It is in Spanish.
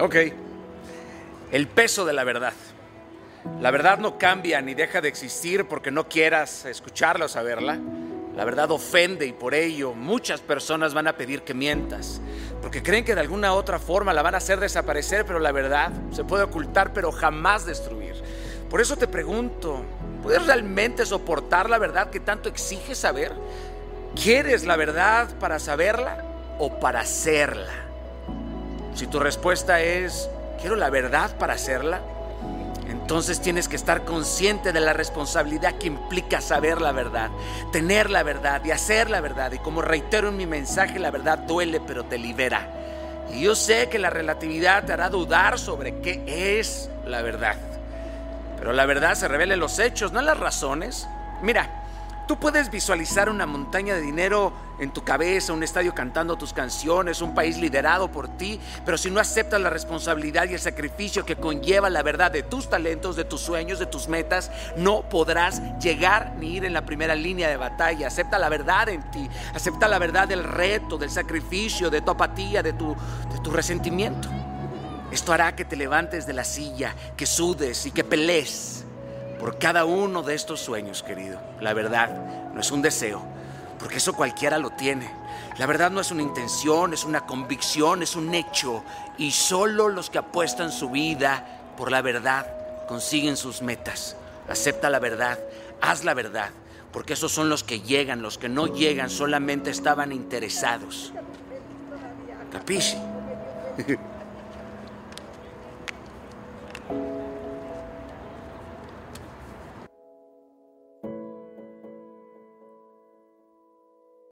Ok. El peso de la verdad. La verdad no cambia ni deja de existir porque no quieras escucharla o saberla. La verdad ofende y por ello muchas personas van a pedir que mientas, porque creen que de alguna otra forma la van a hacer desaparecer, pero la verdad se puede ocultar, pero jamás destruir. Por eso te pregunto, ¿puedes realmente soportar la verdad que tanto exiges saber? ¿Quieres la verdad para saberla o para hacerla? Si tu respuesta es, quiero la verdad para hacerla, entonces tienes que estar consciente de la responsabilidad que implica saber la verdad, tener la verdad y hacer la verdad. Y como reitero en mi mensaje, la verdad duele pero te libera. Y yo sé que la relatividad te hará dudar sobre qué es la verdad. Pero la verdad se revela en los hechos, no en las razones. Mira, Tú puedes visualizar una montaña de dinero en tu cabeza, un estadio cantando tus canciones, un país liderado por ti, pero si no aceptas la responsabilidad y el sacrificio que conlleva la verdad de tus talentos, de tus sueños, de tus metas, no podrás llegar ni ir en la primera línea de batalla. Acepta la verdad en ti, acepta la verdad del reto, del sacrificio, de tu apatía, de tu, de tu resentimiento. Esto hará que te levantes de la silla, que sudes y que pelees por cada uno de estos sueños, querido. La verdad no es un deseo, porque eso cualquiera lo tiene. La verdad no es una intención, es una convicción, es un hecho. Y solo los que apuestan su vida por la verdad consiguen sus metas. Acepta la verdad, haz la verdad, porque esos son los que llegan, los que no llegan solamente estaban interesados. ¿Capisci?